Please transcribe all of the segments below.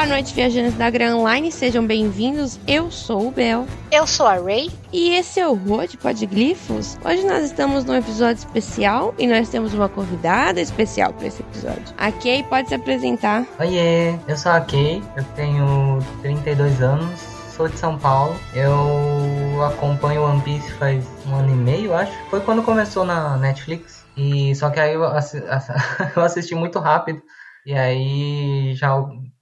Boa noite, viajantes da Gran Line, sejam bem-vindos. Eu sou o Bel. Eu sou a Ray. E esse é o Road Podglifos. Hoje nós estamos num episódio especial e nós temos uma convidada especial para esse episódio. A Kay pode se apresentar. Oiê, eu sou a Kay, eu tenho 32 anos, sou de São Paulo. Eu acompanho One Piece faz um ano e meio, acho. Foi quando começou na Netflix. E só que aí eu assisti muito rápido. E aí já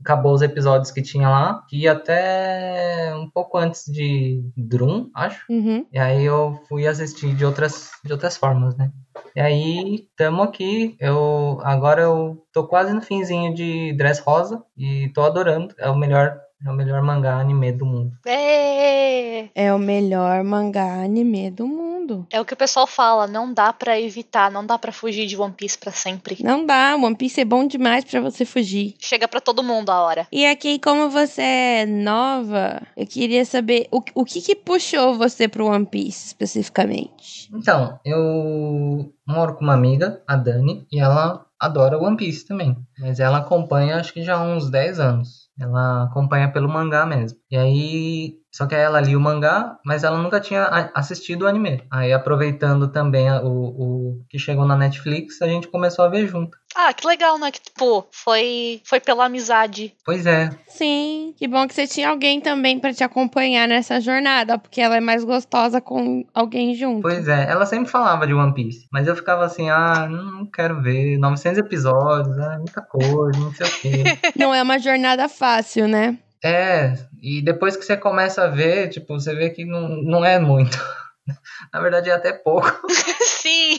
acabou os episódios que tinha lá. E até um pouco antes de Drum, acho. Uhum. E aí eu fui assistir de outras, de outras formas, né? E aí, tamo aqui. Eu agora eu tô quase no finzinho de Dress Rosa e tô adorando. É o melhor, é o melhor mangá anime do mundo. É, É o melhor mangá anime do mundo. é o que o pessoal fala, não dá pra evitar, não dá pra fugir de One Piece pra sempre. Não dá, One Piece é bom demais pra você fugir. Chega pra todo mundo a hora. E aqui, como você é nova, eu queria saber o, o que que puxou você pro One Piece especificamente. Então, eu moro com uma amiga, a Dani, e ela adora One Piece também. Mas ela acompanha acho que já há uns 10 anos. Ela acompanha pelo mangá mesmo. E aí, só que ela lia o mangá, mas ela nunca tinha assistido o anime. Aí, aproveitando também o, o que chegou na Netflix, a gente começou a ver junto. Ah, que legal, né? Que, tipo, foi, foi pela amizade. Pois é, Sim, que bom que você tinha alguém também pra te acompanhar nessa jornada, porque ela é mais gostosa com alguém junto. pois é. Ela sempre falava de One Piece, mas eu ficava assim, ah, não quero ver. 900 episódios, ah, muita coisa, não sei o quê. Não é uma jornada fácil, né? É, e depois que você começa a ver, tipo, você vê que não, não é muito. Na verdade é até pouco, sim,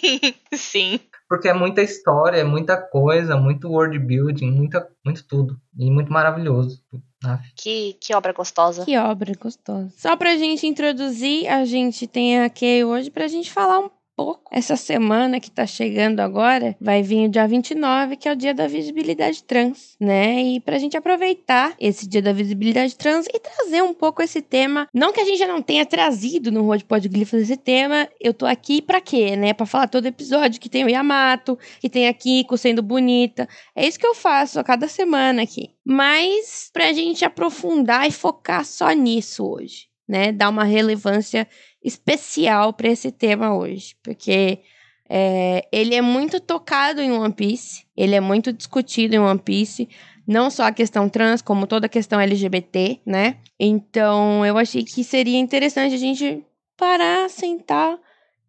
sim. Porque é muita história, é muita coisa, muito world building, muita, muito tudo. E muito maravilhoso. Que, que obra gostosa. Que obra gostosa. Só pra gente introduzir, a gente tem a Kay hoje pra gente falar um pouco. Essa semana que tá chegando agora, vai vir o dia 29, que é o dia da visibilidade trans, né? E pra gente aproveitar esse dia da visibilidade trans e trazer um pouco esse tema. Não que a gente já não tenha trazido no Road Podglifos esse tema, eu tô aqui pra quê, né? Pra falar todo episódio que tem o Yamato, que tem a Kiko sendo bonita. É isso que eu faço a cada semana aqui. Mas pra gente aprofundar e focar só nisso hoje, né? Dar uma relevância especial para esse tema hoje, porque é, ele é muito tocado em One Piece, ele é muito discutido em One Piece, não só a questão trans, como toda a questão LGBT, né? Então eu achei que seria interessante a gente parar, sentar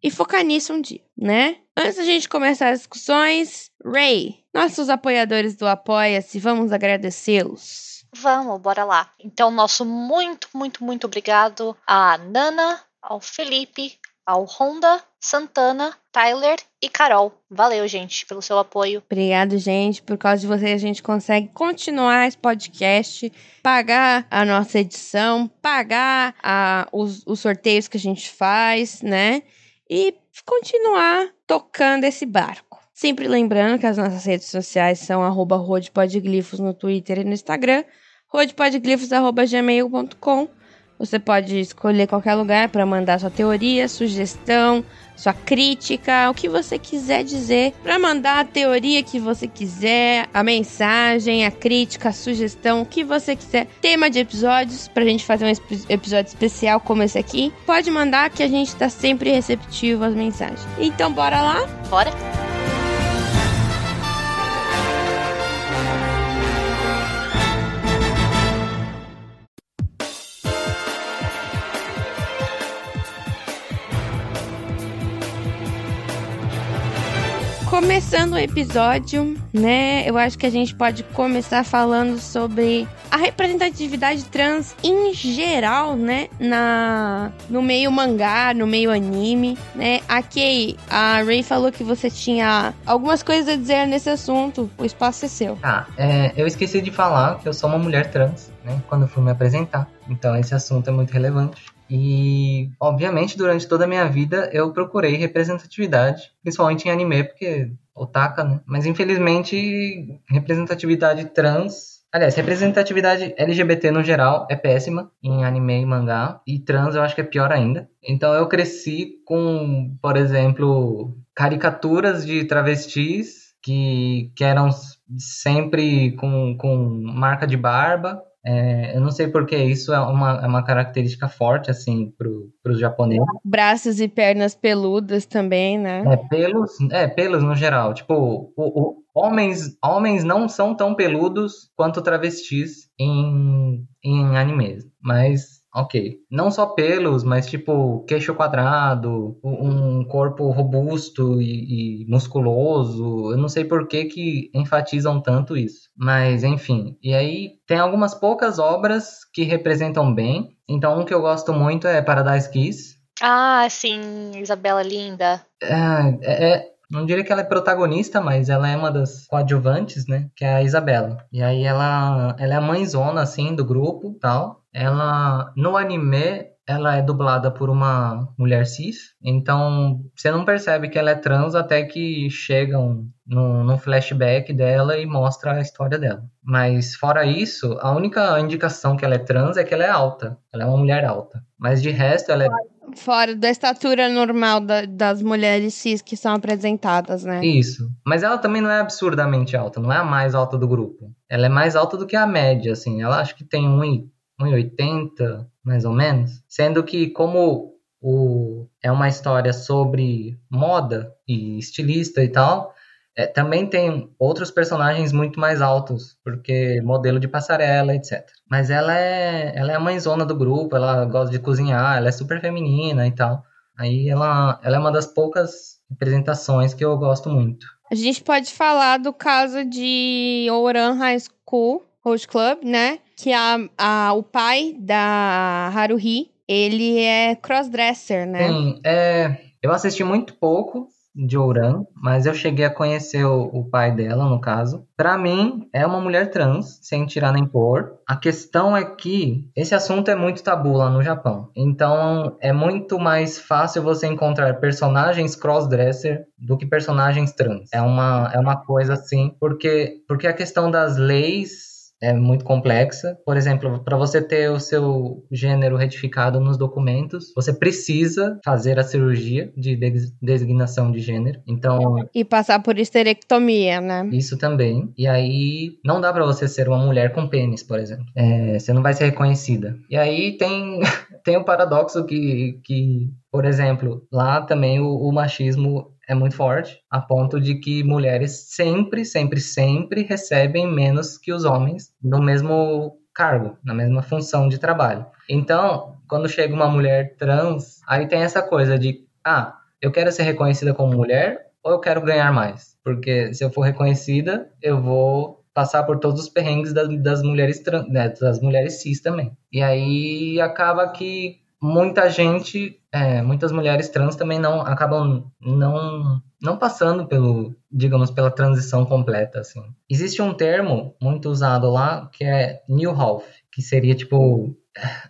e focar nisso um dia, né? Antes da gente começar as discussões, Ray, nossos apoiadores do Apoia-se, vamos agradecê-los. Vamos, bora lá. Então, nosso muito, muito, muito obrigado à Nana, ao Felipe, ao Honda, Santana, Tyler e Carol. Valeu, gente, pelo seu apoio. Obrigado, gente. Por causa de vocês, a gente consegue continuar esse podcast, pagar a nossa edição, pagar a, os, os sorteios que a gente faz, né? E continuar tocando esse barco. Sempre lembrando que as nossas redes sociais são arroba no Twitter e no Instagram, rodepodglifos.gmail.com. Você pode escolher qualquer lugar para mandar sua teoria, sugestão, sua crítica, o que você quiser dizer, para mandar a teoria que você quiser, a mensagem, a crítica, a sugestão, o que você quiser. Tema de episódios pra gente fazer um episódio especial como esse aqui. Pode mandar que a gente tá sempre receptivo às mensagens. Então bora lá? Bora? Começando o episódio, né? Eu acho que a gente pode começar falando sobre a representatividade trans em geral, né? Na no meio mangá, no meio anime, né? Aqui a Ray falou que você tinha algumas coisas a dizer nesse assunto. O espaço é seu. Ah, é, eu esqueci de falar que eu sou uma mulher trans, né? Quando fui me apresentar. Então esse assunto é muito relevante. E, obviamente, durante toda a minha vida eu procurei representatividade, principalmente em anime, porque otaka, né? Mas infelizmente, representatividade trans. Aliás, representatividade LGBT no geral é péssima em anime e mangá, e trans eu acho que é pior ainda. Então eu cresci com, por exemplo, caricaturas de travestis que, que eram sempre com, com marca de barba. É, eu não sei porque isso é uma, é uma característica forte, assim, para os japoneses. Braços e pernas peludas também, né? É, pelos, é, pelos no geral. Tipo, o, o, homens, homens não são tão peludos quanto travestis em, em animes. Mas Ok. Não só pelos, mas tipo queixo quadrado, um corpo robusto e, e, musculoso. Eu não sei por que, que enfatizam tanto isso. Mas enfim. E aí tem algumas poucas obras que representam bem. Então um que eu gosto muito é Paradise Kiss. Ah, sim, Isabela linda. É, é, é não diria que ela é protagonista, mas ela é uma das coadjuvantes, né? Que é a Isabela. E aí ela, ela é a mãezona, assim, do grupo tal. Ela, no anime, ela é dublada por uma mulher cis, então você não percebe que ela é trans até que chegam no, no, flashback dela e mostra a história dela. Mas fora isso, a única indicação que ela é trans é que ela é alta. Ela é uma mulher alta. Mas de resto, ela é. Fora da estatura normal da, das mulheres cis que são apresentadas, né? Isso. Mas ela também não é absurdamente alta, não é a mais alta do grupo. Ela é mais alta do que a média, assim. Ela acho que tem 1,80 mais ou menos. Sendo que, como o, é uma história sobre moda e estilista e tal, é, também tem outros personagens muito mais altos, porque modelo de passarela, etc. Mas ela é, ela é a mãezona do grupo, ela gosta de cozinhar, ela é super feminina e tal. Aí ela, ela é uma das poucas representações que eu gosto muito. A gente pode falar do caso de Ouran High School Host Club, né? Que a, a, o pai da Haruhi, ele é crossdresser, né? Sim, é, eu assisti muito pouco, de Ouran, mas eu cheguei a conhecer o, o pai dela, no caso. Para mim, é uma mulher trans, sem tirar nem pôr. A questão é que esse assunto é muito tabu lá no Japão. Então, é muito mais fácil você encontrar personagens crossdresser do que personagens trans. É uma, é uma coisa assim, porque, porque a questão das leis é muito complexa. Por exemplo, para você ter o seu gênero retificado nos documentos, você precisa fazer a cirurgia de designação de gênero. Então, e passar por esterectomia, né? Isso também. E aí não dá para você ser uma mulher com pênis, por exemplo. É, você não vai ser reconhecida. E aí tem tem o paradoxo que, que por exemplo, lá também o, o machismo é muito forte, a ponto de que mulheres sempre, sempre, sempre recebem menos que os homens no mesmo cargo, na mesma função de trabalho. Então, quando chega uma mulher trans, aí tem essa coisa de, ah, eu quero ser reconhecida como mulher ou eu quero ganhar mais? Porque se eu for reconhecida, eu vou passar por todos os perrengues das, das mulheres trans, né, das mulheres cis também. E aí acaba que muita gente, é, muitas mulheres trans também não acabam não não passando pelo, digamos, pela transição completa assim. Existe um termo muito usado lá que é new half, que seria tipo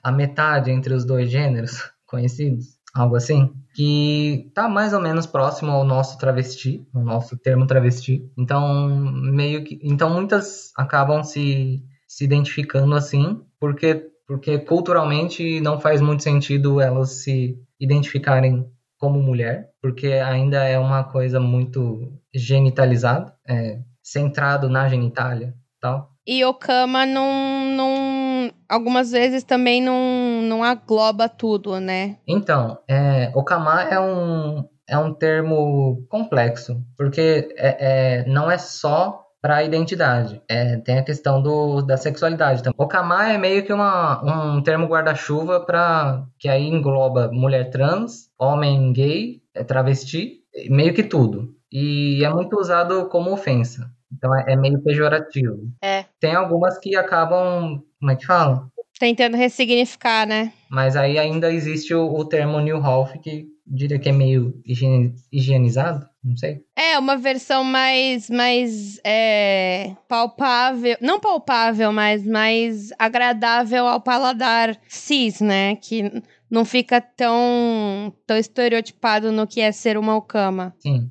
a metade entre os dois gêneros conhecidos, algo assim, que tá mais ou menos próximo ao nosso travesti, o nosso termo travesti. Então, meio que, então muitas acabam se se identificando assim, porque porque culturalmente não faz muito sentido elas se identificarem como mulher, porque ainda é uma coisa muito genitalizada, é, centrado na genitália, tal. E Okama não, não, algumas vezes também não, não agloba tudo, né? Então, é, Okama é um, é um termo complexo, porque é, é não é só para a identidade. É, tem a questão do, da sexualidade também. O Kama é meio que uma, um termo guarda-chuva para que aí engloba mulher trans, homem gay, é travesti, meio que tudo. E é muito usado como ofensa. Então é, é meio pejorativo. É. Tem algumas que acabam, como é que fala? Tentando ressignificar, né? Mas aí ainda existe o, o termo New Half, que diria que é meio higienizado, não sei. É, uma versão mais, mais é, palpável, não palpável, mas mais agradável ao paladar cis, né? Que não fica tão, tão estereotipado no que é ser uma okama. Sim.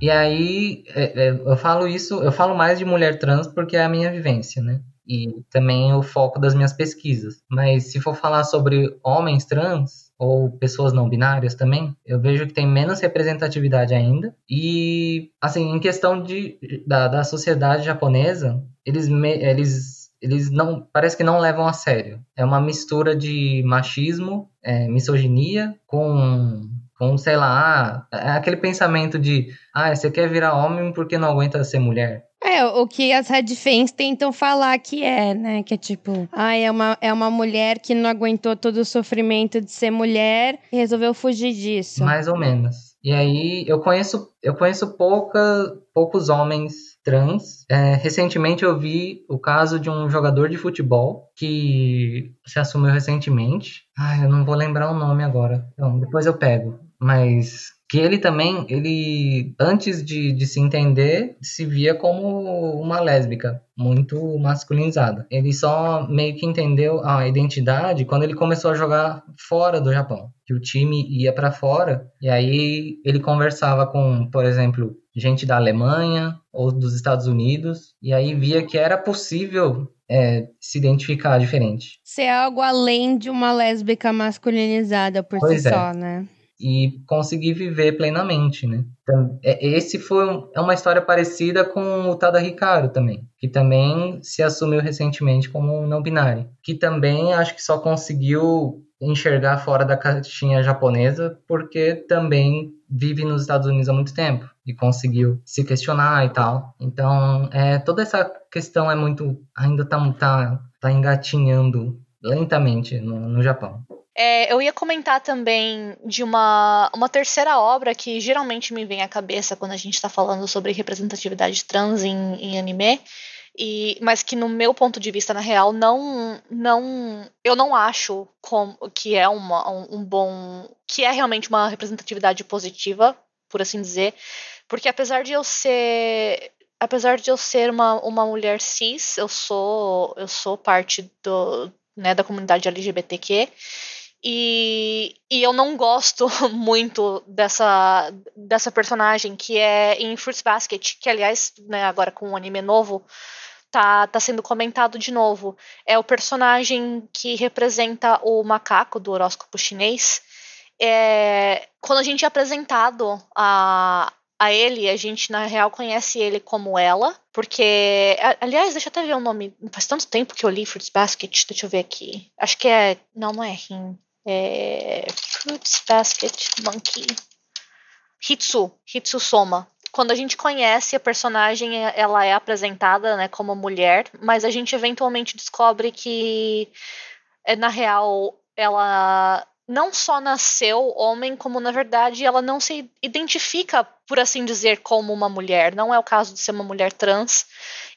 E aí, é, é, eu falo isso, eu falo mais de mulher trans porque é a minha vivência, né? e também o foco das minhas pesquisas. Mas se for falar sobre homens trans ou pessoas não binárias também, eu vejo que tem menos representatividade ainda. E, assim, em questão de, da, da sociedade japonesa, eles, eles eles não parece que não levam a sério. É uma mistura de machismo, é, misoginia com com sei lá, é aquele pensamento de ah, você quer virar homem porque não aguenta ser mulher. É, o que as Red Fans tentam falar que é, né? Que é tipo, ah, é uma, é uma mulher que não aguentou todo o sofrimento de ser mulher e resolveu fugir disso. Mais ou menos. E aí eu conheço, eu conheço pouca, poucos homens trans. É, recentemente eu vi o caso de um jogador de futebol que se assumiu recentemente. Ah, eu não vou lembrar o nome agora. Então, depois eu pego. Mas que ele também, ele antes de, de se entender, se via como uma lésbica, muito masculinizada. Ele só meio que entendeu a identidade quando ele começou a jogar fora do Japão, que o time ia para fora e aí ele conversava com, por exemplo, gente da Alemanha ou dos Estados Unidos e aí via que era possível é, se identificar diferente. Ser algo além de uma lésbica masculinizada por pois si é. só, né? E conseguir viver plenamente, né? Então, é, esse foi um, é uma história parecida com o Tada Ricardo também, que também se assumiu recentemente como não binário, que também acho que só conseguiu enxergar fora da caixinha japonesa porque também vive nos Estados Unidos há muito tempo e conseguiu se questionar e tal. Então, é, toda essa questão é muito ainda tá, tá, tá engatinhando lentamente no, no Japão. É, eu ia comentar também de uma, uma terceira obra que geralmente me vem à cabeça quando a gente está falando sobre representatividade trans em, em anime, e, mas que no meu ponto de vista, na real, não, não eu não acho como, que é uma, um, um bom. que é realmente uma representatividade positiva, por assim dizer. Porque apesar de eu ser apesar de eu ser uma, uma mulher cis, eu sou eu sou parte do, né, da comunidade LGBTQ e, e eu não gosto muito dessa, dessa personagem que é em Fruits Basket, que aliás, né, agora com um anime novo, tá, tá sendo comentado de novo. É o personagem que representa o macaco do horóscopo chinês. É, quando a gente é apresentado a, a ele, a gente na real conhece ele como ela, porque. Aliás, deixa eu até ver o nome. Faz tanto tempo que eu li Fruits Basket, deixa eu ver aqui. Acho que é. Não, não é Rin. É, Fruits Basket Monkey. Hitsu, Hitsu Soma. Quando a gente conhece a personagem, ela é apresentada né, como mulher, mas a gente eventualmente descobre que, é, na real, ela não só nasceu homem, como na verdade ela não se identifica, por assim dizer, como uma mulher. Não é o caso de ser uma mulher trans,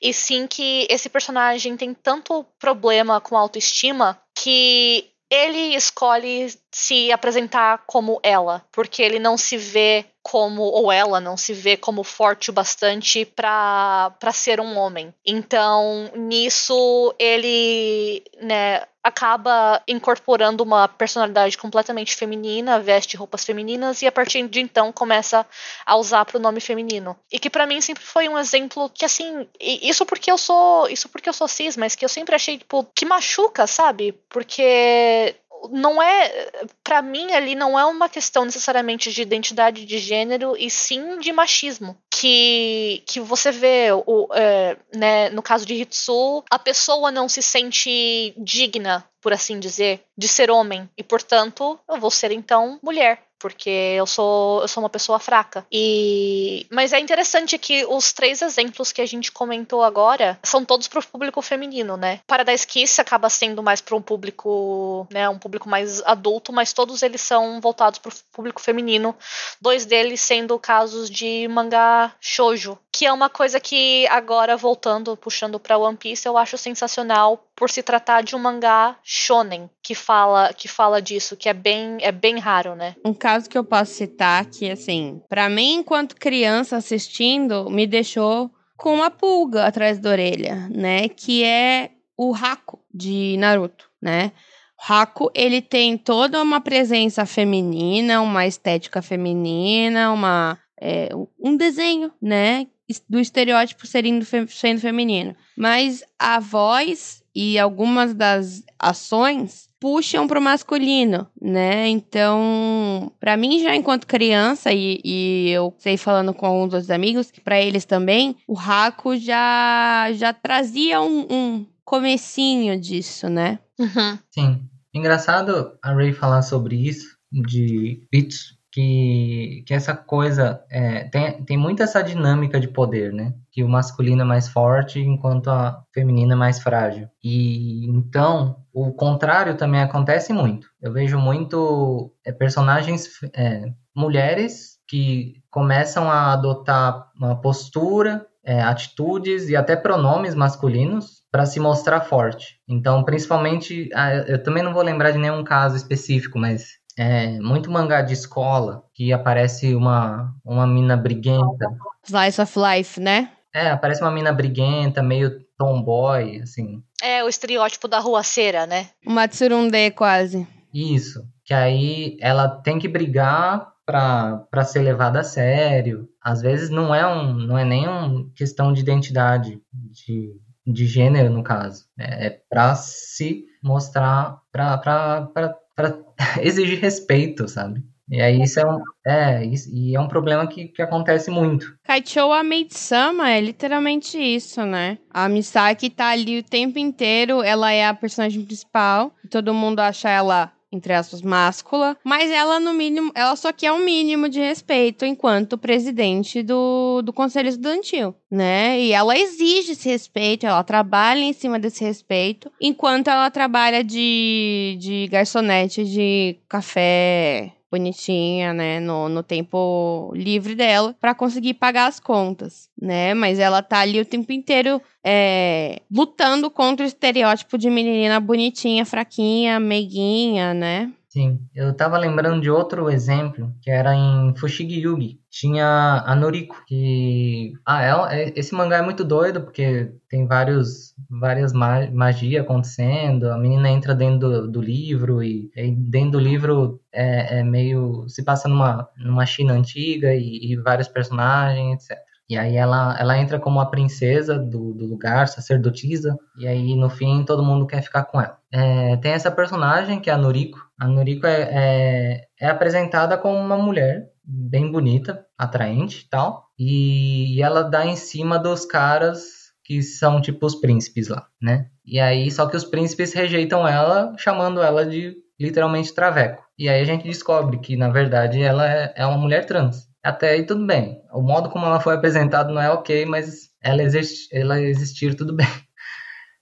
e sim que esse personagem tem tanto problema com autoestima que ele escolhe se apresentar como ela, porque ele não se vê como, ou ela não se vê como forte o bastante para ser um homem. Então, nisso, ele, né, acaba incorporando uma personalidade completamente feminina, veste roupas femininas e a partir de então começa a usar pronome feminino. E que para mim sempre foi um exemplo que assim, isso porque eu sou, isso porque eu sou cis, mas que eu sempre achei tipo que machuca, sabe? Porque não é para mim ali não é uma questão necessariamente de identidade de gênero e sim de machismo. Que, que você vê o, é, né, no caso de Hitsu a pessoa não se sente digna por assim dizer de ser homem e portanto eu vou ser então mulher porque eu sou eu sou uma pessoa fraca. E mas é interessante que os três exemplos que a gente comentou agora são todos para o público feminino, né? Paradise Kiss acaba sendo mais para um público, né, um público mais adulto, mas todos eles são voltados para o público feminino. Dois deles sendo casos de mangá shoujo, que é uma coisa que agora voltando, puxando para One Piece, eu acho sensacional por se tratar de um mangá shonen que fala que fala disso, que é bem é bem raro, né? Um caso que eu posso citar que assim, para mim enquanto criança assistindo, me deixou com uma pulga atrás da orelha, né, que é o Haku de Naruto, né? Haku, ele tem toda uma presença feminina, uma estética feminina, uma é, um desenho, né? do estereótipo sendo, sendo feminino. Mas a voz e algumas das ações puxam para o masculino, né? Então, para mim já enquanto criança e, e, eu sei falando com alguns dos amigos, para eles também, o Raco já já trazia um, um comecinho disso, né? Uhum. Sim. Engraçado a Ray falar sobre isso de bits que, que essa coisa é, tem, tem muito essa dinâmica de poder, né? Que o masculino é mais forte enquanto a feminina é mais frágil. E então o contrário também acontece muito. Eu vejo muito é, personagens é, mulheres que começam a adotar uma postura, é, atitudes e até pronomes masculinos para se mostrar forte. Então, principalmente, eu também não vou lembrar de nenhum caso específico, mas é, muito mangá de escola que aparece uma, uma mina briguenta. Slice of Life, né? É, aparece uma mina briguenta, meio tomboy, assim. É o estereótipo da ruaceira, né? Uma tsurunde quase. Isso. Que aí ela tem que brigar para ser levada a sério. Às vezes não é um, não é nem uma questão de identidade de, de gênero no caso. É, é para se mostrar, para exigir respeito, sabe? E aí isso é um, é, e é um problema que, que acontece muito. Kaichou Maid-sama é literalmente isso, né? A Misaki tá ali o tempo inteiro, ela é a personagem principal, todo mundo acha ela entre aspas, máscula, mas ela, no mínimo, ela só quer um mínimo de respeito enquanto presidente do, do Conselho Estudantil, né? E ela exige esse respeito, ela trabalha em cima desse respeito, enquanto ela trabalha de, de garçonete de café bonitinha, né, no, no tempo livre dela, para conseguir pagar as contas, né? Mas ela tá ali o tempo inteiro é, lutando contra o estereótipo de menina bonitinha, fraquinha, meiguinha, né? Sim, eu tava lembrando de outro exemplo, que era em Fushigi Yugi. Tinha a Noriko, que... Ah, é, é, esse mangá é muito doido, porque tem vários, várias ma magia acontecendo, a menina entra dentro do, do livro, e, e, dentro do livro é, é, meio... se passa numa, numa China antiga, e, e vários personagens, etc. E aí ela, ela entra como a princesa do, do lugar, sacerdotisa, e aí no fim todo mundo quer ficar com ela. É, tem essa personagem que é a Noriko. A Noriko é, é, é apresentada como uma mulher bem bonita, atraente e tal, e ela dá em cima dos caras que são tipo os príncipes lá, né? E aí, só que os príncipes rejeitam ela, chamando ela de literalmente traveco. E aí a gente descobre que, na verdade, ela é, é uma mulher trans. Até aí tudo bem. O modo como ela foi apresentada não é ok, mas ela, existe, ela existir tudo bem.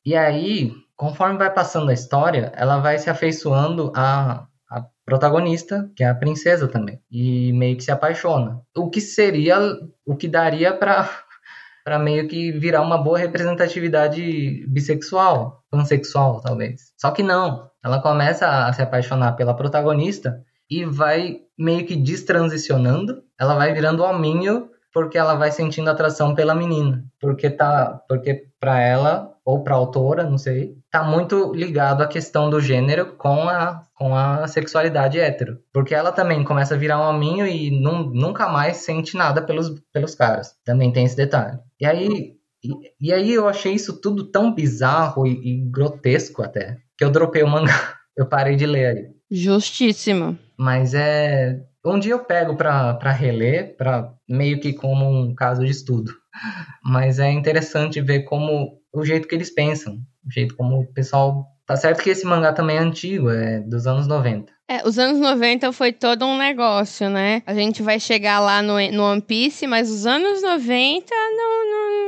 E aí, conforme vai passando a história, ela vai se afeiçoando a, a protagonista, que é a princesa também, e meio que se apaixona. O que seria, o que daria para para meio que virar uma boa representatividade bissexual, pansexual, talvez. Só que não. Ela começa a se apaixonar pela protagonista e vai meio que destransicionando, ela vai virando hominho porque ela vai sentindo atração pela menina, porque tá, porque para ela ou para autora, não sei, tá muito ligado à questão do gênero com a com a sexualidade hétero, porque ela também começa a virar um hominho e num, nunca mais sente nada pelos pelos caras. Também tem esse detalhe. E aí e, e aí eu achei isso tudo tão bizarro e, e grotesco até que eu dropei o mangá. Eu parei de ler aí. Justíssimo. Mas é. Um dia eu pego para reler, para meio que como um caso de estudo. Mas é interessante ver como o jeito que eles pensam, o jeito como o pessoal. Tá certo que esse mangá também é antigo, é dos anos 90. É, os anos 90 foi todo um negócio, né? A gente vai chegar lá no, no One Piece, mas os anos 90 não, não,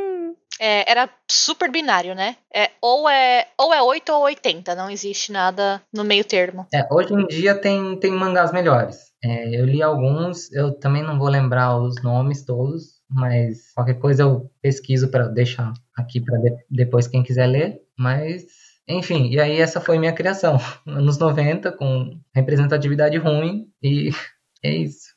é, era super binário, né? É, ou, é, ou é 8 ou 80, não existe nada no meio termo. É, hoje em dia tem, tem mangás melhores. É, eu li alguns, eu também não vou lembrar os nomes todos, mas qualquer coisa eu pesquiso para deixar aqui para de, depois quem quiser ler. Mas, enfim, e aí essa foi minha criação. Anos 90, com representatividade ruim, e é isso.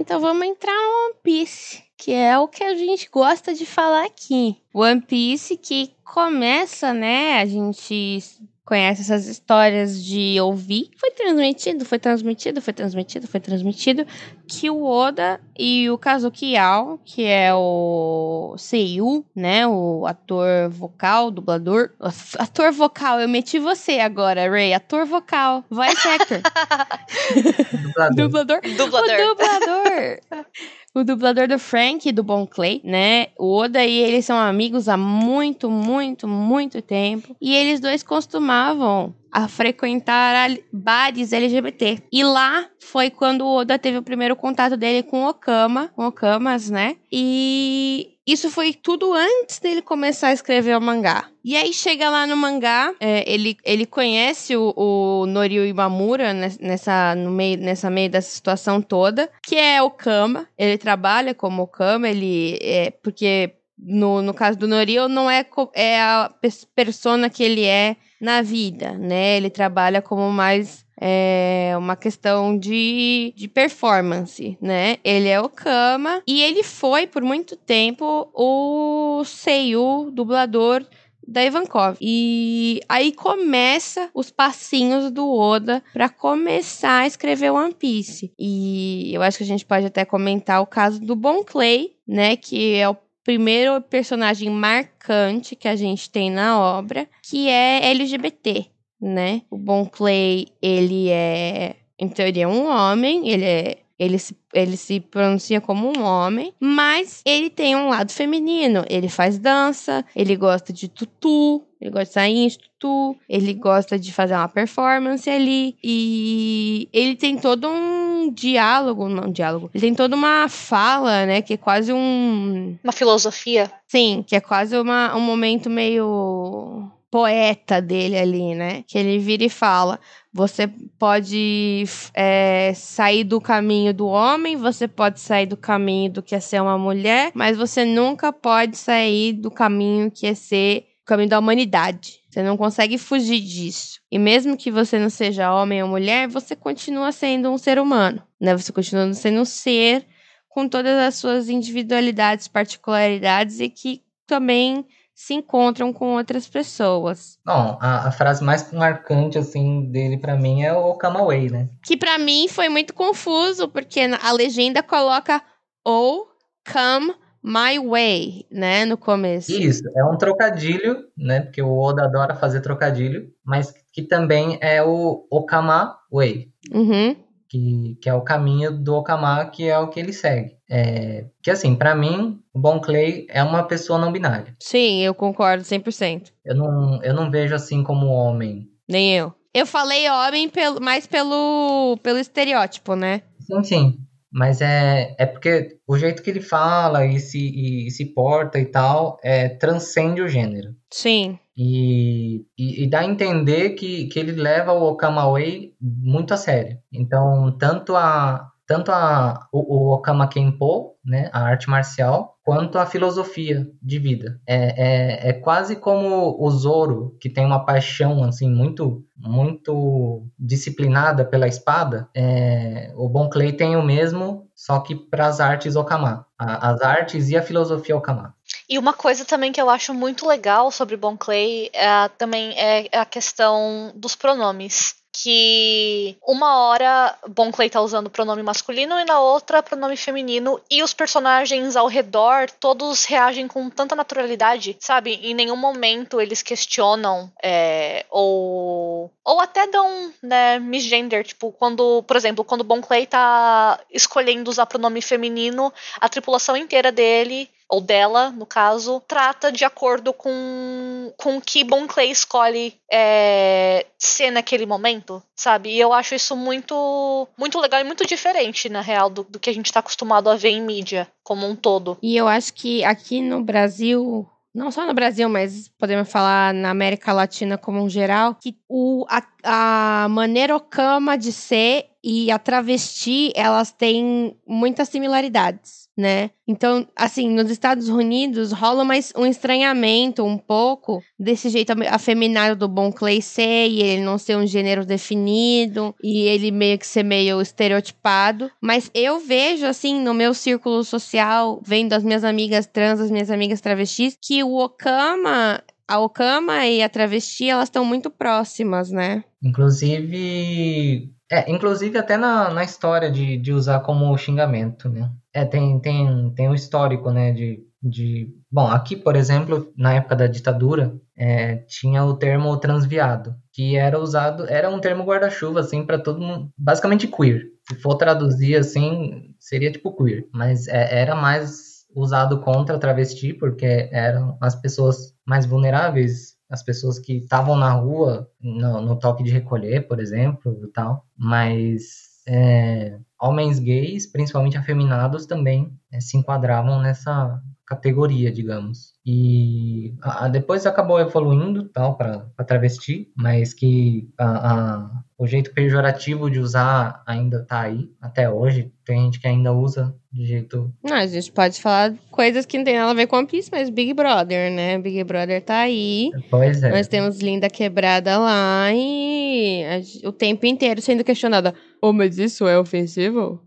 Então vamos entrar no One Piece, que é o que a gente gosta de falar aqui. One Piece que começa, né? A gente conhece essas histórias de ouvir. Foi transmitido, foi transmitido, foi transmitido, foi transmitido que o Oda e o Kazuki Yao, que é o Seiyu, né, o ator vocal, dublador, ator vocal, eu meti você agora, Ray, ator vocal, voice actor. Dublador. dublador. Dublador. O dublador. o dublador do Frank do Bon Clay, né? O Oda e ele são amigos há muito, muito, muito tempo. E eles dois costumavam a frequentar bares LGBT. E lá foi quando o Oda teve o primeiro contato dele com o Okama, com Okamas, né? E isso foi tudo antes dele começar a escrever o mangá. E aí chega lá no mangá, é, ele, ele conhece o, o Norio Imamura nessa, no meio, nessa meio dessa situação toda, que é Okama. Ele trabalha como Okama, ele é porque no, no caso do Norio não é, é a persona que ele é na vida, né? Ele trabalha como mais é uma questão de, de performance, né? Ele é o Kama e ele foi por muito tempo o Seiyu, dublador da Ivankov. E aí começa os passinhos do Oda para começar a escrever One Piece. E eu acho que a gente pode até comentar o caso do Bon Clay, né, que é o primeiro personagem marcante que a gente tem na obra, que é LGBT, né? O Bon Clay, ele é, em teoria, um homem, ele é ele se, ele se pronuncia como um homem, mas ele tem um lado feminino. Ele faz dança, ele gosta de tutu, ele gosta de sair tutu, ele gosta de fazer uma performance ali. E ele tem todo um diálogo, não um diálogo, ele tem toda uma fala, né, que é quase um... Uma filosofia. Sim, que é quase uma, um momento meio poeta dele ali, né? Que ele vira e fala: você pode é, sair do caminho do homem, você pode sair do caminho do que é ser uma mulher, mas você nunca pode sair do caminho que é ser o caminho da humanidade. Você não consegue fugir disso. E mesmo que você não seja homem ou mulher, você continua sendo um ser humano, né? Você continua sendo um ser com todas as suas individualidades, particularidades e que também se encontram com outras pessoas. Bom, a, a frase mais marcante, assim, dele para mim é o Come Away, né? Que para mim foi muito confuso, porque a legenda coloca ou come my way, né, no começo. Isso, é um trocadilho, né, porque o Oda adora fazer trocadilho, mas que também é o Okama Way. Uhum que, que é o caminho do Okama, que é o que ele segue. É, que assim, para mim, o Bon Clay é uma pessoa não binária. Sim, eu concordo 100%. Eu não, eu não vejo assim como homem. Nem eu. Eu falei homem pelo, mais pelo, pelo estereótipo, né? Sim, sim. Mas é, é porque o jeito que ele fala e se, e se porta e tal é, transcende o gênero. Sim. E, e, e, dá a entender que, que ele leva o Okama Way muito a sério. Então, tanto a, tanto a, o, o Okama Kenpo, né, a arte marcial, quanto a filosofia de vida. É, é, é quase como o Zoro, que tem uma paixão assim muito muito disciplinada pela espada. É, o Bon Clay tem o mesmo, só que para as artes Okama. A, as artes e a filosofia Okama. E uma coisa também que eu acho muito legal sobre Bon Clay é, também é a questão dos pronomes que uma hora Bon Clay tá usando pronome masculino e na outra pronome feminino e os personagens ao redor todos reagem com tanta naturalidade, sabe? Em nenhum momento eles questionam é, ou ou até dão, né, misgender, tipo, quando, por exemplo, quando Bon Clay tá escolhendo usar pronome feminino, a tripulação inteira dele ou dela, no caso, trata de acordo com, com o que Bon Clay escolhe é, ser naquele momento, sabe? E eu acho isso muito, muito legal e muito diferente, na real, do, do que a gente está acostumado a ver em mídia como um todo. E eu acho que aqui no Brasil não só no Brasil, mas podemos falar na América Latina como um geral, que o, a, a maneira Okama de ser e a travesti, elas têm muitas similaridades, né? Então, assim, nos Estados Unidos rola mais um estranhamento um pouco desse jeito afeminado do Bon Clay ser e ele não ser um gênero definido e ele meio que ser meio estereotipado. Mas eu vejo, assim, no meu círculo social, vendo as minhas amigas trans, as minhas amigas travestis, que o Okama a Okama e a travesti, elas estão muito próximas, né? Inclusive, é, inclusive até na, na história de, de usar como xingamento, né? É, tem, tem, tem um histórico, né, de, de... Bom, aqui, por exemplo, na época da ditadura, é, tinha o termo transviado, que era usado, era um termo guarda-chuva, assim, para todo mundo, basicamente queer. Se for traduzir, assim, seria tipo queer, mas é, era mais usado contra travesti, porque eram as pessoas mais vulneráveis, as pessoas que estavam na rua, no, no, toque de recolher, por exemplo, e tal. Mas é, homens gays, principalmente afeminados, também é, se enquadravam nessa categoria, digamos. E a, a, depois acabou evoluindo tal para travesti, mas que a, o jeito pejorativo de usar ainda tá aí até hoje. Tem gente que ainda usa de jeito. Não, a gente pode falar coisas que não tem nada a ver com One Piece, mas Big Brother, né? Big Brother tá aí. Pois é. Nós temos Linda Quebrada lá e a, o tempo inteiro sendo questionada. Oh, mas isso é ofensivo?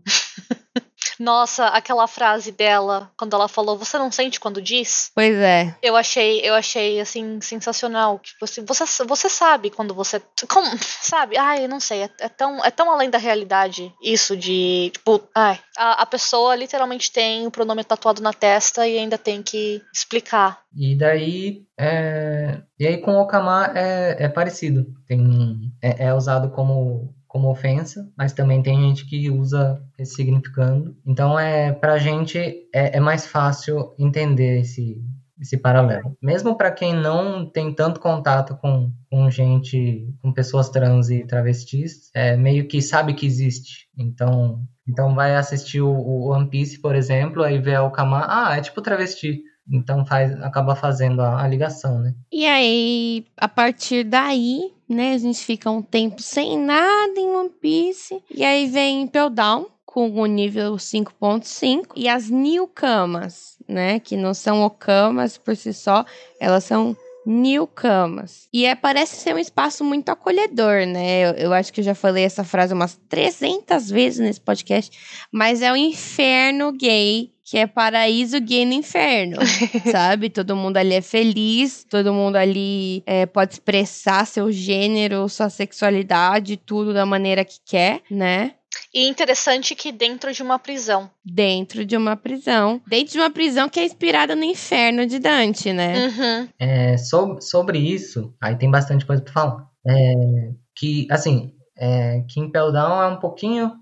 Nossa, aquela frase dela, quando ela falou, você não sente quando diz? Pois é. Eu achei, eu achei assim sensacional, tipo assim, você você sabe quando você, como, sabe? Ai, eu não sei, é, é, tão é tão além da realidade isso de, tipo, ai, a, a pessoa literalmente tem o pronome tatuado na testa e ainda tem que explicar. E daí, é... e aí com o Okama é, é parecido, tem é, é usado como como ofensa, mas também tem gente que usa ressignificando. Então, é, pra gente é, é mais fácil entender esse, esse paralelo. Mesmo para quem não tem tanto contato com, com gente, com pessoas trans e travestis, é meio que sabe que existe. Então, então vai assistir o, o One Piece, por exemplo, aí vê o Kama, ah, é tipo travesti. Então faz, acaba fazendo a, a ligação, né? E aí, a partir daí, né, a gente fica um tempo sem nada em One Piece. E aí vem Impel Down, com o nível 5.5 e as Newcamas, né, que não são Okamas por si só, elas são Newcamas. E é, parece ser um espaço muito acolhedor, né? Eu, eu, acho que eu já falei essa frase umas 300 vezes nesse podcast, mas é o inferno gay que é paraíso gay no inferno, sabe? Todo mundo ali é feliz, todo mundo ali é, pode expressar seu gênero, sua sexualidade, tudo da maneira que quer, né? E interessante que dentro de uma prisão. Dentro de uma prisão. Dentro de uma prisão que é inspirada no inferno de Dante, né? Uhum. É, sobre, sobre isso, aí tem bastante coisa pra falar. É, que, assim, é, que Impel Down é um pouquinho.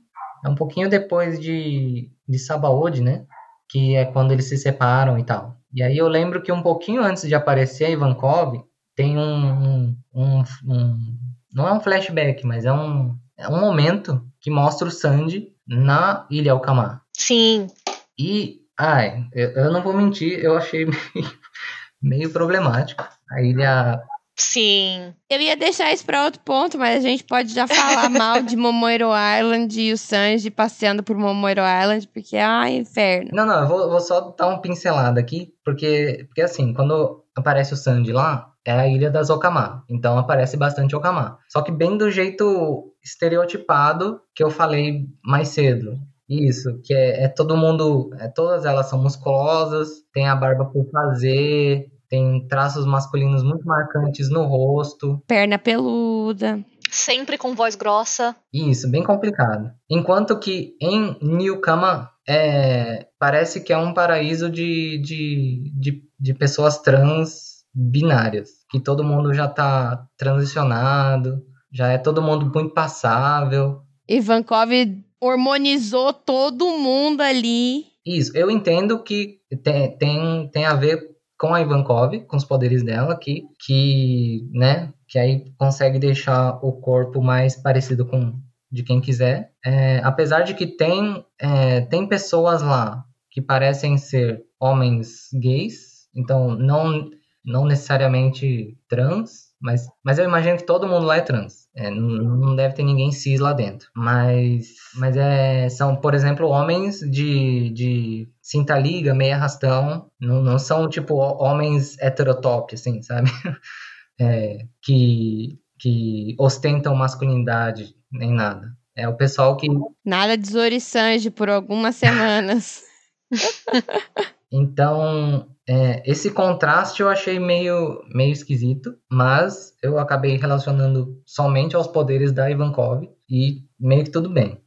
É um pouquinho depois de, de Sabaody, né? Que é quando eles se separam e tal. E aí eu lembro que um pouquinho antes de aparecer Ivankov, tem um, um, um, não é um flashback, mas é um, é um momento que mostra o Sandy na Ilha Alcamar. Sim. E, ai, eu, eu não vou mentir, eu achei meio, meio problemático. A ilha Sim. Eu ia deixar isso para outro ponto, mas a gente pode já falar mal de Momoiro Island e o Sanji passeando por Momoiro Island, porque é ah, inferno. Não, não, eu vou, vou só dar uma pincelada aqui, porque, porque assim, quando aparece o Sanji lá, é a ilha das Okama. Então aparece bastante Okama. Só que bem do jeito estereotipado que eu falei mais cedo. Isso, que é, é todo mundo, é, todas elas são musculosas, tem a barba por fazer, tem traços masculinos muito marcantes no rosto. Perna peluda. Sempre com voz grossa. Isso, bem complicado. Enquanto que em Newcama é, parece que é um paraíso de, de, de, de pessoas trans binárias. Que todo mundo já tá transicionado, já é todo mundo muito passável. Ivankov hormonizou todo mundo ali. Isso, eu entendo que tem, tem, tem a ver com a Ivankov, com os poderes dela, que, que, né, que aí consegue deixar o corpo mais parecido com de quem quiser. É, apesar de que tem, é, tem pessoas lá que parecem ser homens gays, então não, não necessariamente trans, mas, mas eu imagino que todo mundo lá é trans. É, não, não, deve ter ninguém cis lá dentro. Mas, mas é, são, por exemplo, homens de, de cinta liga, meia arrastão. Não, não são, tipo, homens heterotop, assim, sabe? É, que, que ostentam masculinidade, nem nada. É o pessoal que... Nada de Zori Sanji por algumas semanas. então, é, esse contraste eu achei meio, meio esquisito, mas eu acabei relacionando somente aos poderes da Ivankov e meio que tudo bem.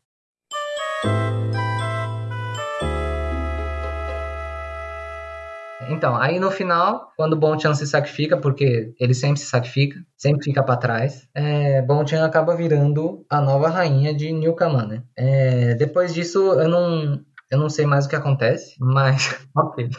Então, aí no final, quando Bonchan se sacrifica, porque ele sempre se sacrifica, sempre fica para trás, é, acaba virando a nova rainha de Newcama, né? É, depois disso, eu não, eu não sei mais o que acontece, mas ok.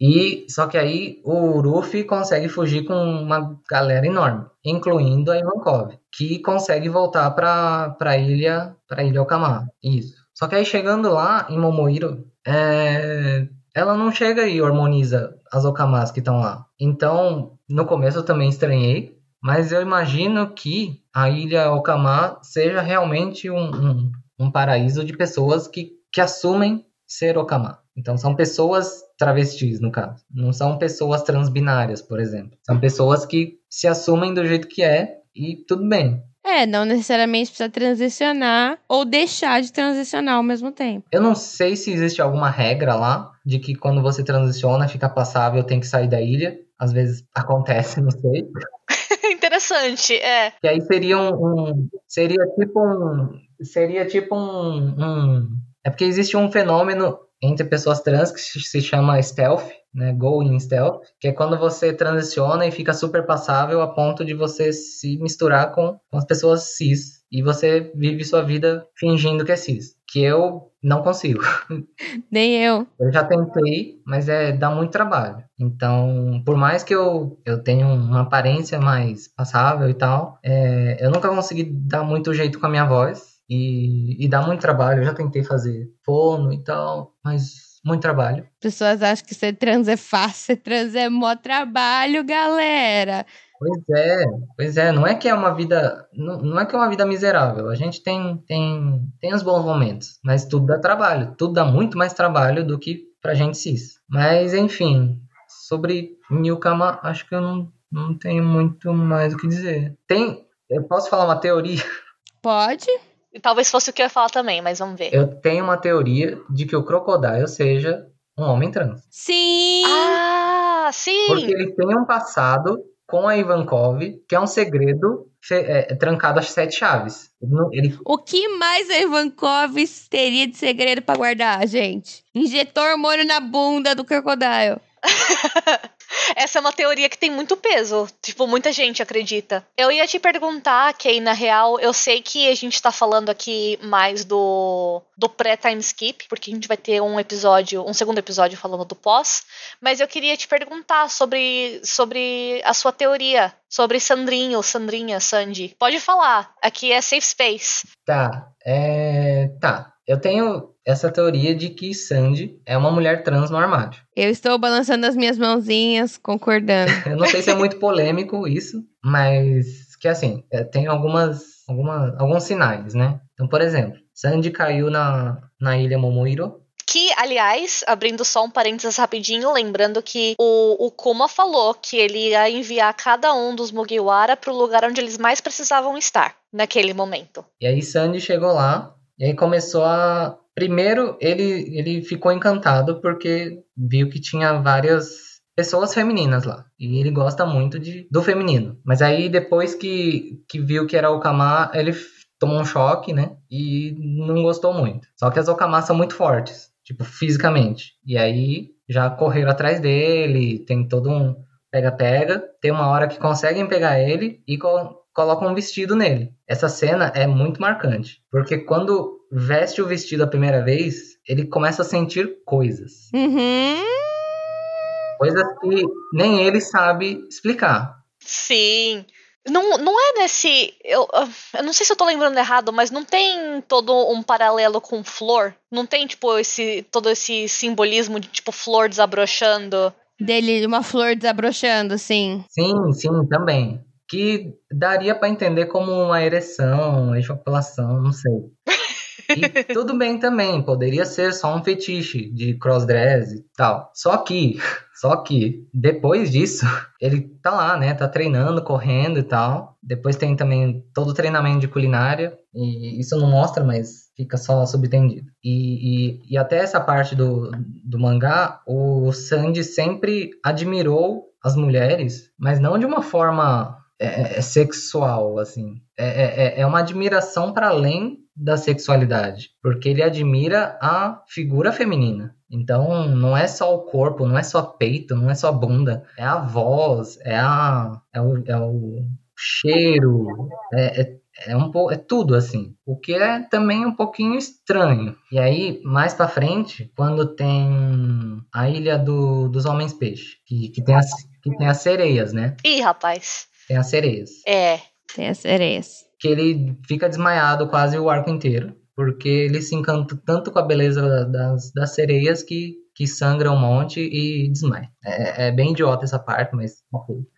E só que aí o Ruffy consegue fugir com uma galera enorme, incluindo a Ivankov, que consegue voltar para para ilha para ilha Okama. Isso. Só que aí chegando lá em Momoiro, é, ela não chega e harmoniza as Okamas que estão lá. Então, no começo eu também estranhei, mas eu imagino que a ilha Okama seja realmente um, um, um paraíso de pessoas que, que assumem ser Okama. Então, são pessoas travestis, no caso. Não são pessoas transbinárias, por exemplo. São pessoas que se assumem do jeito que é e tudo bem. É, não necessariamente precisa transicionar ou deixar de transicionar ao mesmo tempo. Eu não sei se existe alguma regra lá de que quando você transiciona, fica passável, tem que sair da ilha. Às vezes acontece, não sei. Interessante, é. E aí seria um, um seria tipo um seria tipo um, um é porque existe um fenômeno entre pessoas trans que se chama stealth, né, going stealth, que é quando você transiciona e fica super passável a ponto de você se misturar com, com as pessoas cis e você vive sua vida fingindo que é cis, que eu não consigo. Nem eu. Eu já tentei, mas é dá muito trabalho. Então, por mais que eu, eu tenha uma aparência mais passável e tal, é, eu nunca consegui dar muito jeito com a minha voz. E, e dá muito trabalho. Eu já tentei fazer fono e tal, mas muito trabalho. Pessoas acham que ser trans é fácil, ser trans é mó trabalho, galera. Pois é, pois é, não é que é uma vida, não, não é que é uma vida miserável. A gente tem tem tem os bons momentos, mas tudo dá trabalho, tudo dá muito mais trabalho do que pra gente cis. Mas enfim, sobre Newcama, acho que eu não, não tenho muito mais o que dizer. Tem, eu posso falar uma teoria? Pode. E talvez fosse o que eu ia falar também, mas vamos ver. Eu tenho uma teoria de que o Crocodile seja um homem trans. Sim! Ah, sim! Porque ele tem um passado com a Ivankov, que é um segredo é, trancado às sete chaves. Ele... O que mais a Ivankov teria de segredo para guardar, gente? Injetou hormônio na bunda do Crocodile. Essa é uma teoria que tem muito peso. Tipo, muita gente acredita. Eu ia te perguntar, Kay, na real, eu sei que a gente tá falando aqui mais do, do pré-time skip, porque a gente vai ter um episódio, um segundo episódio falando do pós. Mas eu queria te perguntar sobre, sobre a sua teoria. Sobre Sandrinho, Sandrinha, Sandy. Pode falar. Aqui é safe space. Tá. É. Tá. Eu tenho essa teoria de que Sandy é uma mulher trans no armário. Eu estou balançando as minhas mãozinhas, concordando. eu não sei se é muito polêmico isso, mas que assim, é, tem algumas, algumas, alguns sinais, né? Então, por exemplo, Sandy caiu na, na ilha Momoiro, que, aliás, abrindo só um parênteses rapidinho, lembrando que o, o Kuma falou que ele ia enviar cada um dos Mugiwara para o lugar onde eles mais precisavam estar naquele momento. E aí Sandy chegou lá e aí começou a. Primeiro, ele, ele ficou encantado porque viu que tinha várias pessoas femininas lá. E ele gosta muito de, do feminino. Mas aí, depois que, que viu que era o Kama, ele tomou um choque, né? E não gostou muito. Só que as Okamas são muito fortes, tipo, fisicamente. E aí já correram atrás dele, tem todo um pega-pega. Tem uma hora que conseguem pegar ele e colocam um vestido nele. Essa cena é muito marcante, porque quando veste o vestido a primeira vez, ele começa a sentir coisas. Uhum. Coisas que nem ele sabe explicar. Sim. Não, não é nesse. Eu, eu não sei se eu tô lembrando errado, mas não tem todo um paralelo com flor? Não tem, tipo, esse todo esse simbolismo de, tipo, flor desabrochando? Dele, uma flor desabrochando, sim. Sim, sim, também que daria para entender como uma ereção, ejaculação, não sei. E tudo bem também, poderia ser só um fetiche de crossdress e tal. Só que, Só que depois disso, ele tá lá, né? Tá treinando, correndo e tal. Depois tem também todo o treinamento de culinária. E isso não mostra, mas fica só subtendido. E, e, e até essa parte do, do mangá, o Sandy sempre admirou as mulheres, mas não de uma forma é, é sexual, assim. É, é, é, é uma admiração para além da sexualidade, porque ele admira a figura feminina. Então, não é só o corpo, não é só peito, não é só bunda, é a voz, é a é o, é o cheiro, é, é, é um é tudo assim. O que é também um pouquinho estranho. E aí, mais para frente, quando tem a ilha do, dos homens peixe, que, que tem as que tem as sereias, né? Ih, rapaz. Tem as sereias. É. Tem as sereias. Que ele fica desmaiado quase o arco inteiro. Porque ele se encanta tanto com a beleza das, das sereias que, que sangra um monte e desmaia. É, é bem idiota essa parte, mas.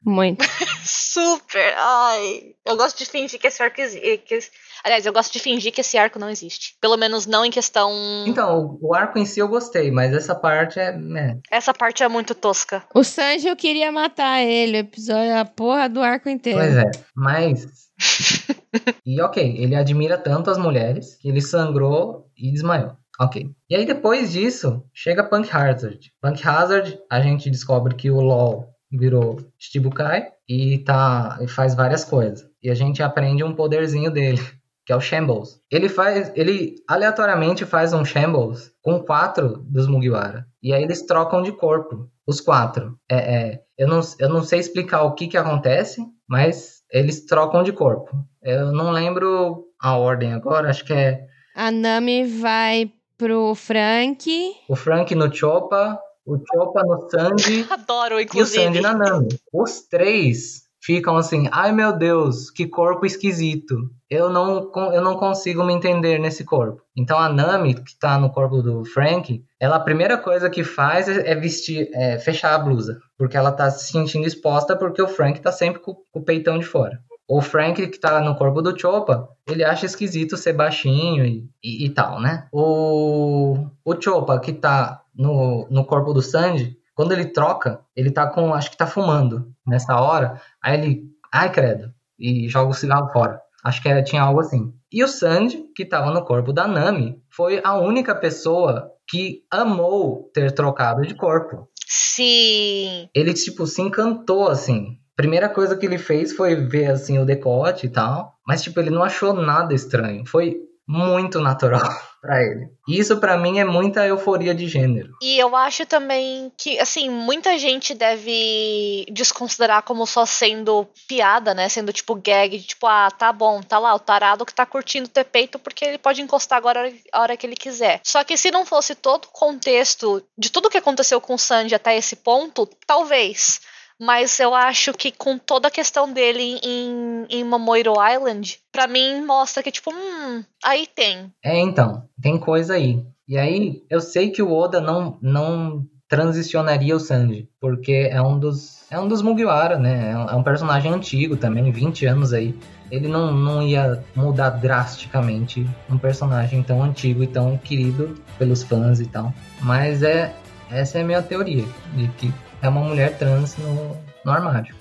Muito. Super! Ai, eu gosto de fingir que esse arco existe. Aliás, eu gosto de fingir que esse arco não existe. Pelo menos não em questão. Então, o arco em si eu gostei, mas essa parte é. Né. Essa parte é muito tosca. O Sanji eu queria matar ele, o episódio, a porra do arco inteiro. Pois é, mas. e ok, ele admira tanto as mulheres que ele sangrou e desmaiou. Ok. E aí depois disso, chega Punk Hazard. Punk Hazard, a gente descobre que o LoL virou Shichibukai e tá e faz várias coisas. E a gente aprende um poderzinho dele, que é o Shambles. Ele faz, ele aleatoriamente faz um Shambles com quatro dos Mugiwara. E aí eles trocam de corpo, os quatro. É, é, eu, não, eu não sei explicar o que que acontece, mas eles trocam de corpo. Eu não lembro a ordem agora, acho que é... A Nami vai pro Frank. O Frank no Chopa, o Chopa no Sanji. Adoro, inclusive. E o Sanji na Nami. Os três ficam assim, ai meu Deus, que corpo esquisito. Eu não, eu não consigo me entender nesse corpo. Então a Nami, que tá no corpo do Frank, ela a primeira coisa que faz é, é vestir, é fechar a blusa. Porque ela tá se sentindo exposta porque o Frank tá sempre com, o peitão de fora. O Frank, que tá no corpo do Chopa, ele acha esquisito ser baixinho e, e, e tal, né? O, o Chopa, que tá no, no corpo do Sanji, quando ele troca, ele tá com. Acho que tá fumando nessa hora. Aí ele. Ai, credo. E joga o cigarro fora. Acho que era, tinha algo assim. E o Sanji, que tava no corpo da Nami, foi a única pessoa que amou ter trocado de corpo. Sim. Ele, tipo, se encantou, assim primeira coisa que ele fez foi ver assim o decote e tal, mas tipo ele não achou nada estranho. Foi muito natural para ele. Isso para mim é muita euforia de gênero. E eu acho também que assim, muita gente deve desconsiderar como só sendo piada, né? Sendo tipo gag, tipo, ah, tá bom, tá lá o tarado que tá curtindo ter peito porque ele pode encostar agora a hora que ele quiser. Só que se não fosse todo o contexto de tudo que aconteceu com o Sanji até esse ponto, talvez mas eu acho que com toda a questão dele em, em Momoiro Island, para mim mostra que, tipo, hum, aí tem. É, então, tem coisa aí. E aí, eu sei que o Oda não, não transicionaria o Sanji, porque é um dos é um dos Mugiwara, né? É um é personagem antigo também, 20 anos aí. Ele não, não ia mudar drasticamente um personagem tão antigo e tão querido pelos fãs e tal. Mas é essa é a minha teoria, de que é uma mulher trans no, no armário.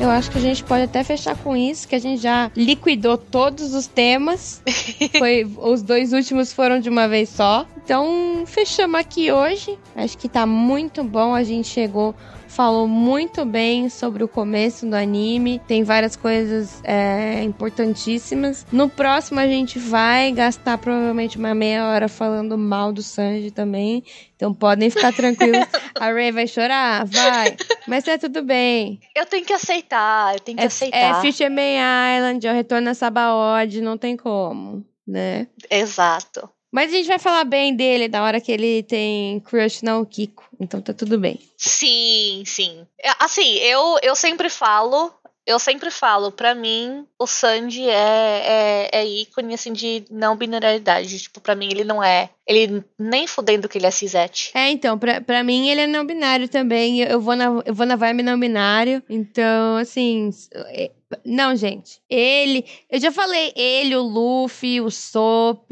Eu acho que a gente pode até fechar com isso, que a gente já liquidou todos os temas. Foi, os dois últimos foram de uma vez só. Então, fechamos aqui hoje. Acho que tá muito bom. A gente chegou falou muito bem sobre o começo do anime. Tem várias coisas é, importantíssimas. No próximo a gente vai gastar provavelmente uma meia hora falando mal do Sanji também. Então podem ficar tranquilos. a Ray vai chorar? Vai. Mas é tudo bem. Eu tenho que aceitar, eu tenho que é, aceitar. É Fisherman Island, é o retorno a Sabaody, não tem como, né? Exato. Mas a gente vai falar bem dele na hora que ele tem crush no Kiko. Então tá tudo bem. Sim, sim. É, assim, eu, eu sempre falo eu sempre falo, pra mim, o Sandy é, é, é ícone, assim, de não binariedade. Tipo, pra mim, ele não é. Ele nem fudendo que ele é cisete. É, então, pra, pra mim ele é não binário também. Eu vou na, eu vou na vibe não binário. Então, assim. é- Não, gente. Ele. Eu já falei, ele, o Luffy, o Soap,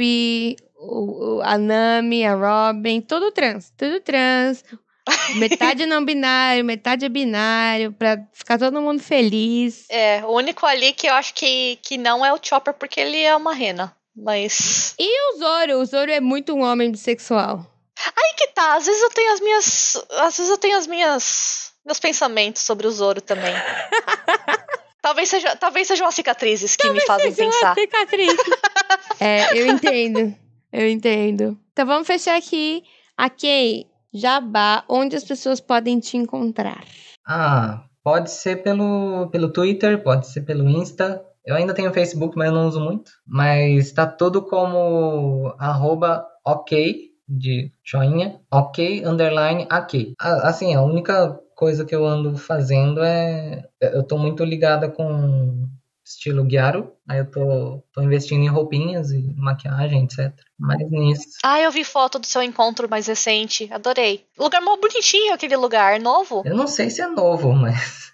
o, a Nami, a Robin, tudo trans. Tudo trans. Metade não binário, metade é binário, pra ficar todo mundo feliz. É, o único ali que eu acho que, que não é o Chopper, porque ele é uma rena. Mas. E o Zoro? O Zoro é muito um homem bissexual. Aí que tá, às vezes eu tenho as minhas. Às vezes eu tenho as minhas. Meus pensamentos sobre o Zoro também. talvez, seja, talvez sejam as cicatrizes que me fazem Seja uma pensar. cicatriz. é, eu entendo. Eu entendo. Então vamos fechar aqui. Ok, Jabá, onde as pessoas podem te encontrar? Ah, pode ser pelo, pelo Twitter, pode ser pelo Insta. Eu ainda tenho Facebook, mas eu não uso muito. Mas tá tudo como arroba ok, de joinha, ok, underline, aqui. A- Assim, a única coisa que eu ando fazendo é... Eu tô muito ligada com estilo Gyaro. Aí eu tô, tô investindo em roupinhas e maquiagem, etc. Mas nisso... Ah, eu vi foto do seu encontro mais recente. Adorei. Lugar mó bonitinho aquele lugar, novo. Eu não sei se é novo, mas...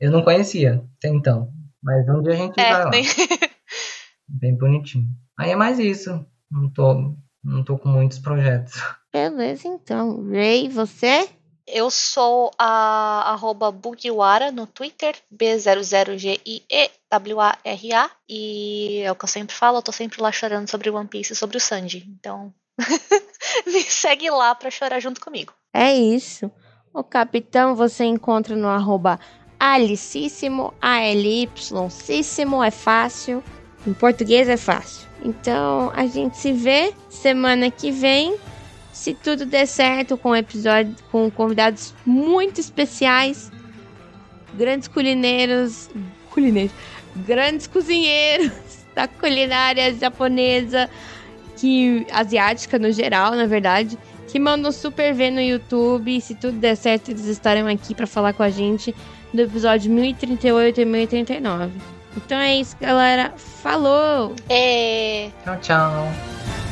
Eu não conhecia até então. Mas um dia a gente vai É, lá. nem... Bem bonitinho. Aí é mais isso. Não tô, não tô com muitos projetos. Beleza, então. Ray, você? Eu sou a arroba Bugiwara no Twitter, B00GIEWARA. E é o que eu sempre falo, eu tô sempre lá chorando sobre One Piece e sobre o Sanji. Então, me segue lá pra chorar junto comigo. É isso. O capitão você encontra no arroba alicíssimo, A-L-Y-císsimo, é fácil. Em português é fácil. Então, a gente se vê semana que vem. Se tudo der certo com episódio com convidados muito especiais, grandes culineiros, culineiros, grandes cozinheiros da culinária japonesa, que asiática no geral, na verdade, que mandam super ver no YouTube. E se tudo der certo, eles estarão aqui para falar com a gente do episódio 1038 e 1039. Então é isso, galera. Falou! É... Tchau, tchau.